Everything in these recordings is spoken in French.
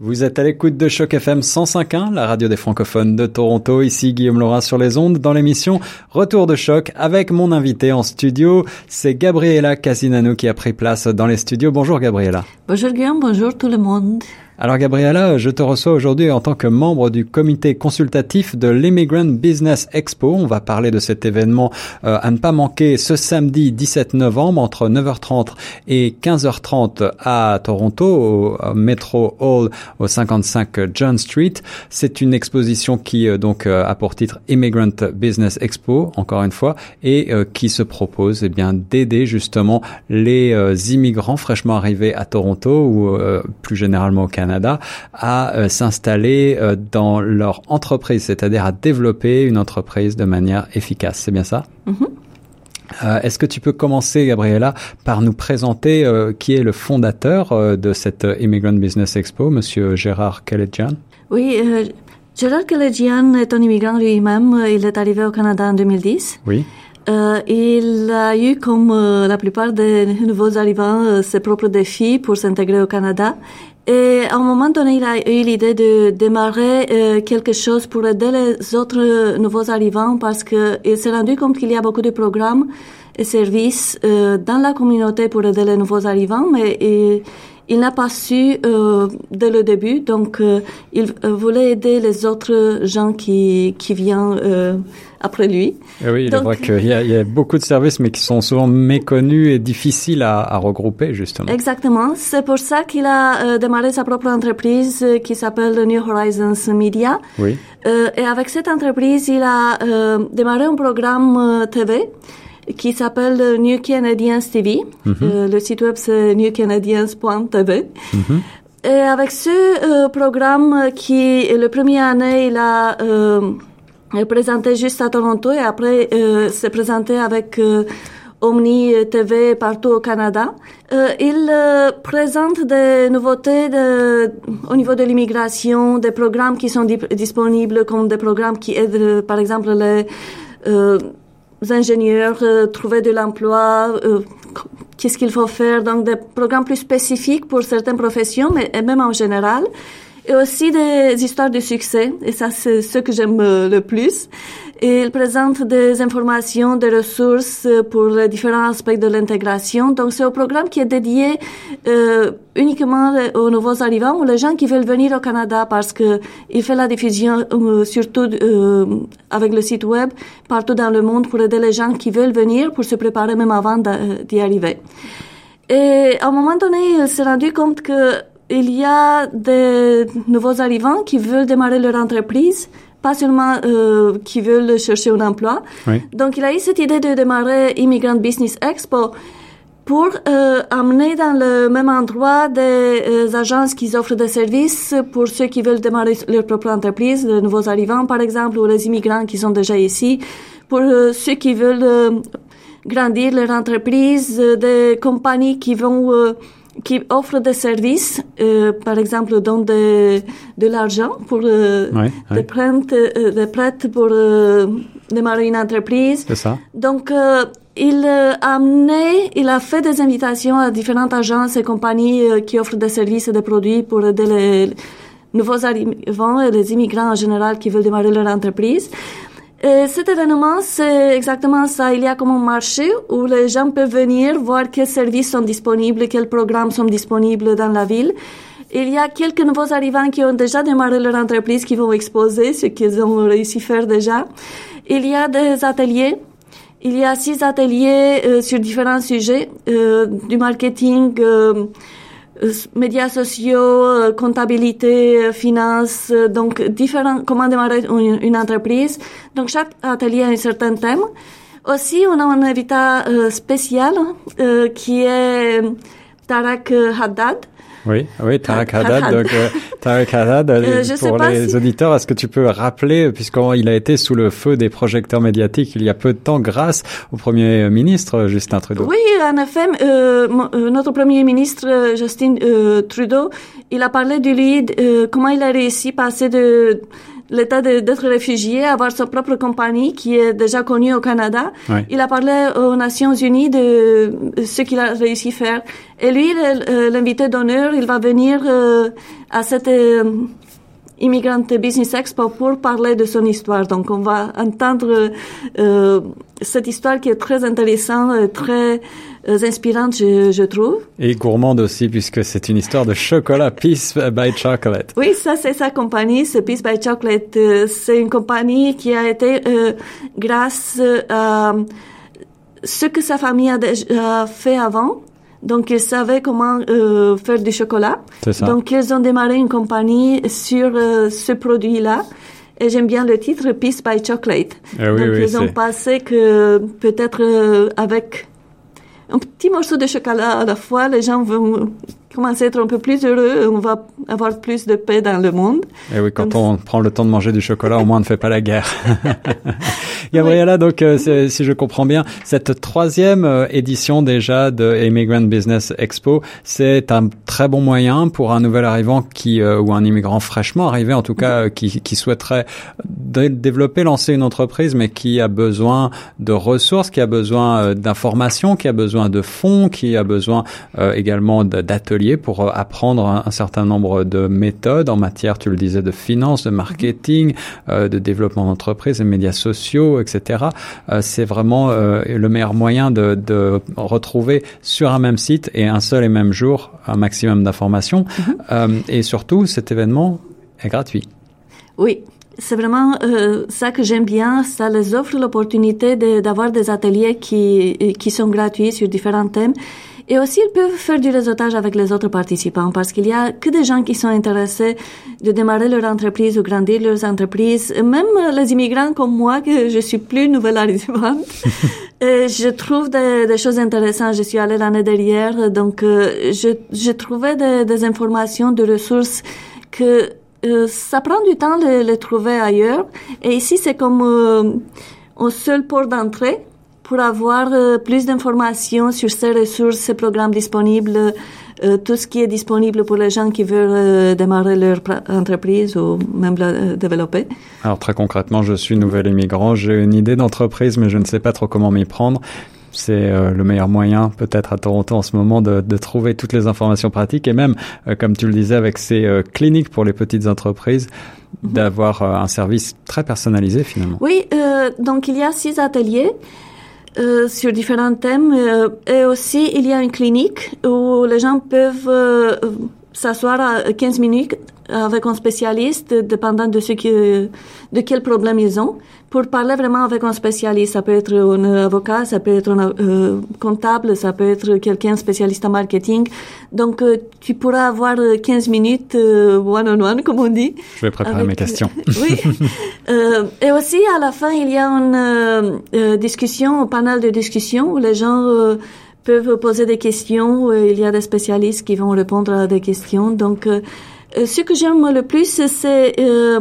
Vous êtes à l'écoute de Choc FM 105.1, la radio des francophones de Toronto. Ici Guillaume Laura sur les ondes dans l'émission Retour de choc avec mon invité en studio. C'est Gabriela Casinano qui a pris place dans les studios. Bonjour Gabriela. Bonjour Guillaume, bonjour tout le monde. Alors Gabriela, je te reçois aujourd'hui en tant que membre du comité consultatif de l'Immigrant Business Expo. On va parler de cet événement euh, à ne pas manquer ce samedi 17 novembre entre 9h30 et 15h30 à Toronto au Metro Hall au 55 John Street. C'est une exposition qui euh, donc euh, a pour titre Immigrant Business Expo encore une fois et qui se propose eh bien d'aider justement les immigrants fraîchement arrivés à Toronto ou plus généralement au Canada Canada à euh, s'installer euh, dans leur entreprise, c'est-à-dire à développer une entreprise de manière efficace. C'est bien ça? Mm-hmm. euh, Est-ce que tu peux commencer, Gabriela, par nous présenter qui est le fondateur de cette Immigrant Business Expo, Monsieur Gérard Kelledjian Oui, Gérard Kelledjian est un immigrant lui-même. Il est arrivé au Canada en 2010. Oui. il a eu, comme la plupart des nouveaux arrivants, ses propres défis pour s'intégrer au Canada. Et à un moment donné, il a eu l'idée de démarrer euh, quelque chose pour aider les autres nouveaux arrivants parce qu'il s'est rendu compte qu'il y a beaucoup de programmes et services euh, dans la communauté pour aider les nouveaux arrivants, mais il, n'a pas su euh, dès le début, donc euh, il voulait aider les autres gens qui, qui viennent après lui. Et oui, il est vrai qu'il y, y, a beaucoup de services, mais qui sont souvent méconnus et difficiles à, à regrouper, justement. Exactement. C'est pour ça qu'il a euh, démarré sa propre entreprise euh, qui s'appelle New Horizons Media. Oui. Euh, et avec cette entreprise, il a démarré un programme TV qui s'appelle New Canadians TV. Mm le site web, c'est newcanadians.tv. Mm -hmm. Et avec ce programme qui, le premier année, il a elle présentait juste à Toronto et après euh, présenté avec euh, Omni TV partout au Canada. Euh, il euh, présente des nouveautés de, au niveau de l'immigration, des programmes qui sont disponibles comme des programmes qui aident euh, par exemple les ingénieurs trouver de l'emploi, qu'est-ce qu'il faut faire, donc des programmes plus spécifiques pour certaines professions, mais même en général et aussi des histoires de succès, et ça c'est ce que j'aime euh, le plus. Et il présente des informations, des ressources euh, pour les différents aspects de l'intégration. Donc c'est un programme qui est dédié euh, uniquement aux nouveaux arrivants ou les gens qui veulent venir au Canada parce que il fait la diffusion euh, surtout euh, avec le site web partout dans le monde pour aider les gens qui veulent venir pour se préparer même avant d'y arriver. Et à un moment donné, il s'est rendu compte que il y a des nouveaux arrivants qui veulent démarrer leur entreprise, pas seulement euh, qui veulent chercher un emploi. Donc, il a eu cette idée de démarrer Immigrant Business Expo pour euh, amener dans le même endroit des euh, agences qui offrent des services pour ceux qui veulent démarrer leur propre entreprise, les nouveaux arrivants par exemple, ou les immigrants qui sont déjà ici, pour euh, ceux qui veulent euh, grandir leur entreprise, des compagnies qui vont qui offre des services, euh, par exemple, donnent de, de l'argent pour euh, des, Prêts, euh, des prêts pour euh, démarrer une entreprise. C'est ça. Donc, euh, il a amené, il a fait des invitations à différentes agences et compagnies qui offrent des services et des produits pour aider les nouveaux arrivants et les immigrants en général qui veulent démarrer leur entreprise. Et cet événement, c'est exactement ça. Il y a comme un marché où les gens peuvent venir voir quels services sont disponibles, quels programmes sont disponibles dans la ville. Il y a quelques nouveaux arrivants qui ont déjà démarré leur entreprise qui vont exposer ce qu'ils ont réussi à faire déjà. Il y a des ateliers. Il y a six ateliers euh, sur différents sujets, euh, du marketing, euh, euh, médias sociaux, euh, comptabilité, euh, finance, donc différents, comment démarrer une, entreprise. Donc chaque atelier a un certain thème. Aussi, on a un invité spécial qui est Tarak Haddad. Oui, oui, Tarek Haddad. Donc, euh, Tarek Haddad, euh, pour les auditeurs, est-ce que tu peux rappeler, puisqu'il a été sous le feu des projecteurs médiatiques il y a peu de temps grâce au Premier ministre Justin Trudeau Oui, en effet, euh, euh notre Premier ministre Justin Trudeau, il a parlé de lui, comment il a réussi à passer de l'état d'être réfugié, avoir sa propre compagnie qui est déjà connue au Canada. Il a parlé aux Nations Unies de ce qu'il a réussi à faire. Et lui, euh, l'invité d'honneur, il va venir euh, à cette euh, Immigrant Business Expo pour parler de son histoire. Donc, on va entendre euh, cette histoire qui est très intéressante, très euh, inspirante, je, je trouve. Et gourmande aussi, puisque c'est une histoire de chocolat Peace by Chocolate. Oui, ça c'est sa compagnie, c'est Peace by Chocolate. Euh, C'est une compagnie qui a été euh, grâce à ce que sa famille a déjà fait avant. Donc, ils savaient comment euh, faire du chocolat. Ça. Donc, ils ont démarré une compagnie sur euh, ce produit-là. Et j'aime bien le titre Peace by Chocolate. Ah oui, Donc, oui, ils ont pensé que peut-être euh, avec un petit morceau de chocolat à la fois, les gens vont commencer à être un peu plus heureux on va avoir plus de paix dans le monde. Et oui, quand on prend le temps de manger du chocolat, au moins on ne fait pas la guerre. Gabriella, donc euh, si je comprends bien, cette troisième euh, édition déjà de Immigrant Business Expo, c'est un très bon moyen pour un nouvel arrivant qui euh, ou un immigrant fraîchement arrivé, en tout cas, qui, qui souhaiterait dé- développer, lancer une entreprise, mais qui a besoin de ressources, qui a besoin d'informations, qui a besoin de fonds, qui a besoin également d- pour euh, apprendre un, un certain nombre de méthodes en matière, tu le disais, de finance, de marketing, euh, de développement d'entreprise, de médias sociaux, etc. Euh, c'est vraiment euh, le meilleur moyen de, de retrouver sur un même site et un seul et même jour un maximum d'informations. Euh, et surtout, cet événement est gratuit. Oui, c'est vraiment euh, ça que j'aime bien. Ça les offre l'opportunité de- d'avoir des ateliers qui, qui sont gratuits sur différents thèmes. Et aussi, ils peuvent faire du réseautage avec les autres participants parce qu'il y a que des gens qui sont intéressés de démarrer leur entreprise ou grandir leurs entreprises. Même les immigrants comme moi, que je suis plus nouvelle arrivante, euh, je trouve des, des choses intéressantes. Je suis allée l'année dernière, donc euh, je, je trouvais des, des informations, des ressources que euh, ça prend du temps de les trouver ailleurs. Et ici, c'est comme euh, un seul port d'entrée pour avoir euh, plus d'informations sur ces ressources, ces programmes disponibles, euh, tout ce qui est disponible pour les gens qui veulent euh, démarrer leur entreprise ou même la développer. Alors très concrètement, je suis nouvel immigrant, j'ai une idée d'entreprise, mais je ne sais pas trop comment m'y prendre. C'est le meilleur moyen, peut-être à Toronto en ce moment, de, de trouver toutes les informations pratiques et même, comme tu le disais, avec ces cliniques pour les petites entreprises, d'avoir euh, un service très personnalisé finalement. Oui, donc il y a six ateliers. Euh, sur différents thèmes euh, et aussi il y a une clinique où les gens peuvent euh, s'asseoir à 15 minutes avec un spécialiste dépendant de ce que de quel problème ils ont pour parler vraiment avec un spécialiste ça peut être un avocat ça peut être un euh, comptable ça peut être quelqu'un spécialiste en marketing donc euh, tu pourras avoir 15 minutes one on one comme on dit Je vais préparer avec- mes questions. oui. Euh, et aussi, à la fin, il y a une euh, euh, discussion, un panel de discussion où les gens euh, peuvent poser des questions. Euh, il y a des spécialistes qui vont répondre à des questions. Donc, euh, euh, ce que j'aime le plus, c'est euh,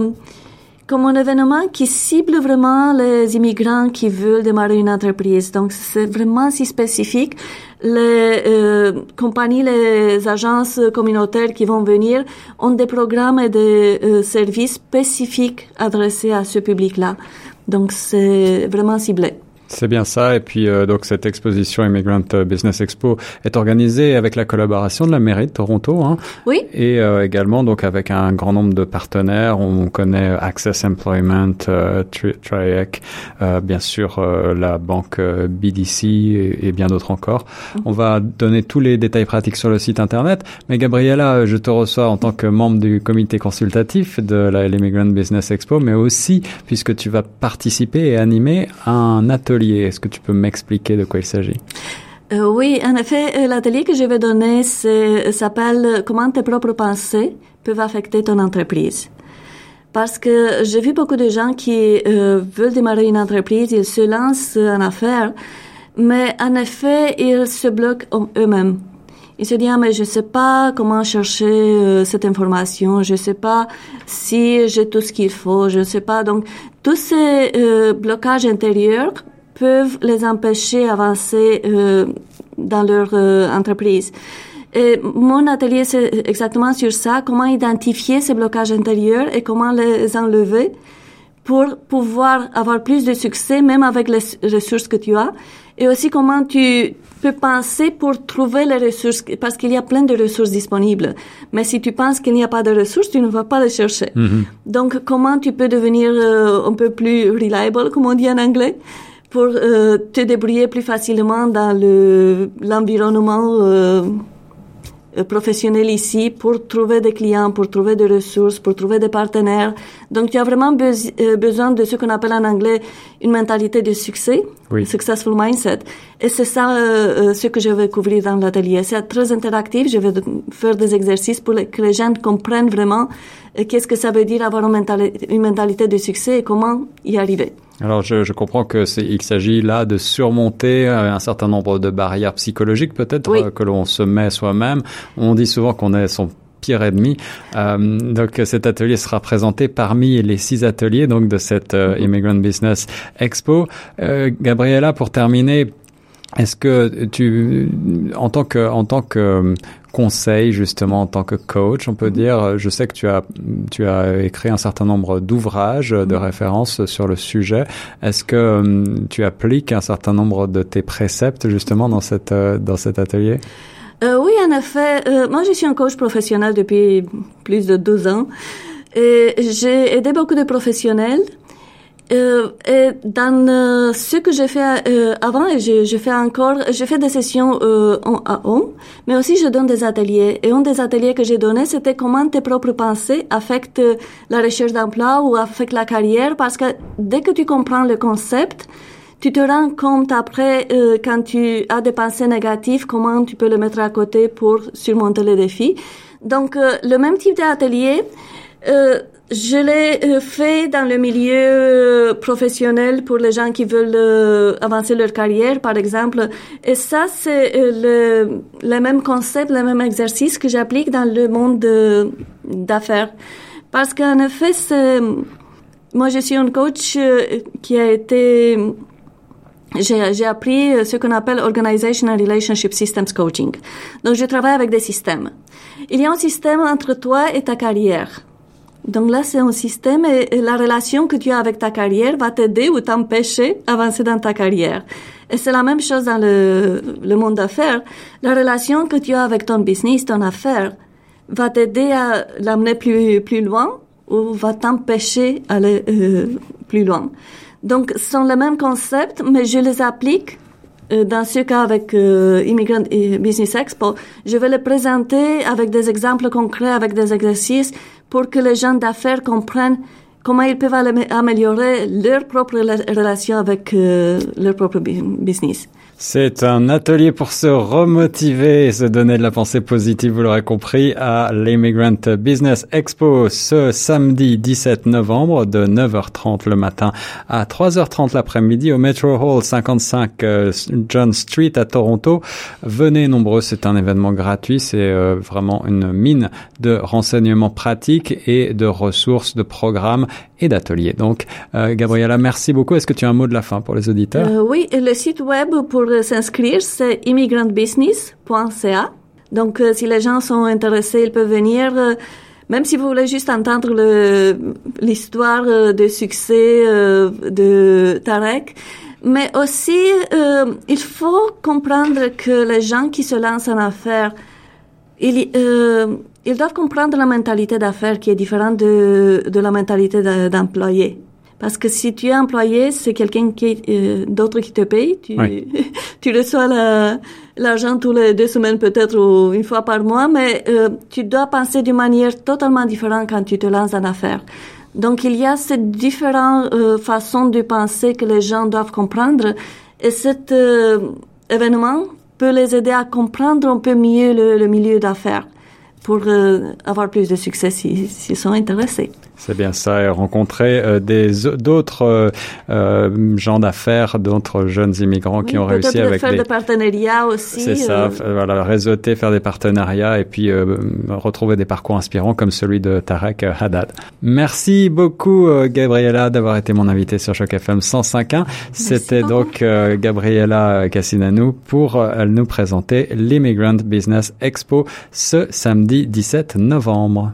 comme un événement qui cible vraiment les immigrants qui veulent démarrer une entreprise. Donc, c'est vraiment si spécifique. Les euh, compagnies, les agences communautaires qui vont venir ont des programmes et des euh, services spécifiques adressés à ce public-là. Donc, c'est vraiment ciblé. C'est bien ça. Et puis, euh, donc, cette exposition Immigrant Business Expo est organisée avec la collaboration de la mairie de Toronto. Hein, Oui, et euh, également donc avec un grand nombre de partenaires. On connaît Access Employment, euh, Tri- Triac, euh, bien sûr euh, la banque euh, BDC et, et bien d'autres encore. On va donner tous les détails pratiques sur le site internet. Mais Gabriella, je te reçois en tant que membre du comité consultatif de la l'Immigrant Business Expo, mais aussi puisque tu vas participer et animer un atelier. Est-ce que tu peux m'expliquer de quoi il s'agit? Euh, oui, en effet, euh, l'atelier que je vais donner c'est- s'appelle Comment tes propres pensées peuvent affecter ton entreprise. Parce que j'ai vu beaucoup de gens qui euh, veulent démarrer une entreprise, ils se lancent en affaires, mais en effet, ils se bloquent en eux-mêmes. Ils se disent, ah, mais je sais pas comment chercher euh, cette information, je sais pas si j'ai tout ce qu'il faut, je sais pas. Donc, tous ces euh, blocages intérieurs peuvent les empêcher d'avancer euh, dans leur euh, entreprise. Et mon atelier, c'est exactement sur ça, comment identifier ces blocages intérieurs et comment les enlever pour pouvoir avoir plus de succès, même avec les ressources que tu as. Et aussi comment tu peux penser pour trouver les ressources, parce qu'il y a plein de ressources disponibles. Mais si tu penses qu'il n'y a pas de ressources, tu ne vas pas les chercher. Mhm. Donc, comment tu peux devenir euh, un peu plus reliable, comme on dit en anglais, pour euh, te débrouiller plus facilement dans le l'environnement euh, euh, professionnel ici pour trouver des clients, pour trouver des ressources, pour trouver des partenaires. Donc, tu as vraiment euh, besoin de ce qu'on appelle en anglais une mentalité de succès, Oui. successful mindset. Et c'est ça euh, euh, ce que je vais couvrir dans l'atelier. C'est très interactif. Je vais faire des exercices pour que les gens comprennent vraiment euh, qu'est-ce que ça veut dire avoir une mentalité, une mentalité de succès et comment y arriver? Alors je, je comprends que c'est il s'agit là de surmonter euh, un certain nombre de barrières psychologiques peut-être Oui. euh, que l'on se met soi-même. On dit souvent qu'on est son pire ennemi. Euh, donc cet atelier sera présenté parmi les six ateliers donc de cette euh, Immigrant Business Expo. Euh, Gabriella, pour terminer, est-ce que tu, en tant que, en tant que euh, conseil justement, en tant que coach, on peut dire, euh, je sais que tu as, tu as écrit un certain nombre d'ouvrages de références sur le sujet. Est-ce que euh, tu appliques un certain nombre de tes préceptes justement dans cette, dans cet atelier? Euh, oui, en effet. Euh, moi, je suis un coach professionnel depuis plus de 12 ans. Et j'ai aidé beaucoup de professionnels. Euh, et dans euh, ce que j'ai fait euh, avant, et je, je fais encore, je fais des sessions euh, en à un, mais aussi je donne des ateliers. Et un des ateliers que j'ai donné, c'était comment tes propres pensées affectent la recherche d'emploi ou affectent la carrière, parce que dès que tu comprends le concept, tu te rends compte après, euh, quand tu as des pensées négatives, comment tu peux le mettre à côté pour surmonter les défis. Donc, euh, le même type d'atelier, euh, je l'ai euh, fait dans le milieu euh, professionnel pour les gens qui veulent euh, avancer leur carrière, par exemple. Et ça, c'est le, le même concept, le même exercice que j'applique dans le monde de- d'affaires. Parce qu'en effet, c'est... Moi, je suis une coach qui a été j'ai j'ai appris ce qu'on appelle Organization and Relationship Systems Coaching. Donc, je travaille avec des systèmes. Il y a un système entre toi et ta carrière. Donc là, c'est un système et, la relation que tu as avec ta carrière va t'aider ou t'empêcher d'avancer dans ta carrière. Et c'est la même chose dans le, le monde d'affaires. La relation que tu as avec ton business, ton affaire, va t'aider à l'amener plus, plus loin ou va t'empêcher d'aller euh, plus loin. Donc, ce sont les mêmes concepts, mais je les applique euh, dans ce cas avec euh, Immigrant et Business Expo. Je vais les présenter avec des exemples concrets, avec des exercices pour que les gens d'affaires comprennent comment ils peuvent amé- améliorer leur propre rela- relation avec euh, leur propre bu- business. C'est un atelier pour se remotiver et se donner de la pensée positive, vous l'aurez compris, à l'Immigrant Business Expo ce samedi 17 novembre de 9h30 le matin à 3h30 l'après-midi au Metro Hall 55 euh, John Street à Toronto. Venez nombreux, c'est un événement gratuit, c'est euh, vraiment une mine de renseignements pratiques et de ressources, de programmes et d'ateliers. Donc, euh, Gabriella, merci beaucoup. Est-ce que tu as un mot de la fin pour les auditeurs? Oui, le site web pour s'inscrire, c'est immigrantbusiness.ca. Donc, euh, si les gens sont intéressés, ils peuvent venir. euh, même si vous voulez juste entendre l'histoire euh, de succès de Tarek. Mais aussi, il faut comprendre que les gens qui se lancent en affaires, ils, ils doivent comprendre la mentalité d'affaires qui est différente de, de la mentalité de- d'employé. Parce que si tu es employé, c'est quelqu'un qui, euh, d'autre qui te paye. Tu, Oui. tu reçois la- l'argent tous les deux semaines peut-être ou une fois par mois, mais euh, tu dois penser d'une manière totalement différente quand tu te lances en affaires. Donc il y a ces différentes euh, façons de penser que les gens doivent comprendre et cet euh, événement peut les aider à comprendre un peu mieux le, le milieu d'affaires pour euh, avoir plus de succès s'ils s'ils sont intéressés. C'est bien ça, et rencontrer euh, des d'autres euh, euh, gens d'affaires, d'autres jeunes immigrants qui ont réussi avec faire des partenariats aussi. C'est ça, voilà, réseauter, faire des partenariats et puis retrouver des parcours inspirants comme celui de Tarek Haddad. Merci beaucoup Gabriela d'avoir été mon invité sur Choc FM 105.1. C'était donc Gabriela Cassinanou pour nous présenter l'Immigrant Business Expo ce samedi 17 novembre.